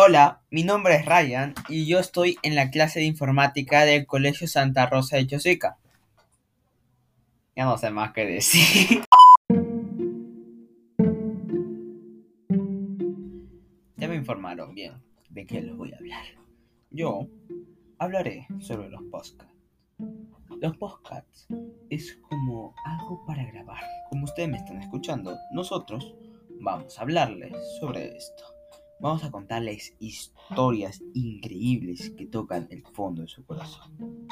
Hola, mi nombre es Ryan y yo estoy en la clase de informática del Colegio Santa Rosa de Chosica. Ya no sé más qué decir. Ya me informaron bien de qué les voy a hablar. Yo hablaré sobre los podcasts. Los podcasts es como algo para grabar. Como ustedes me están escuchando, nosotros vamos a hablarles sobre esto. Vamos a contarles historias increíbles que tocan el fondo de su corazón.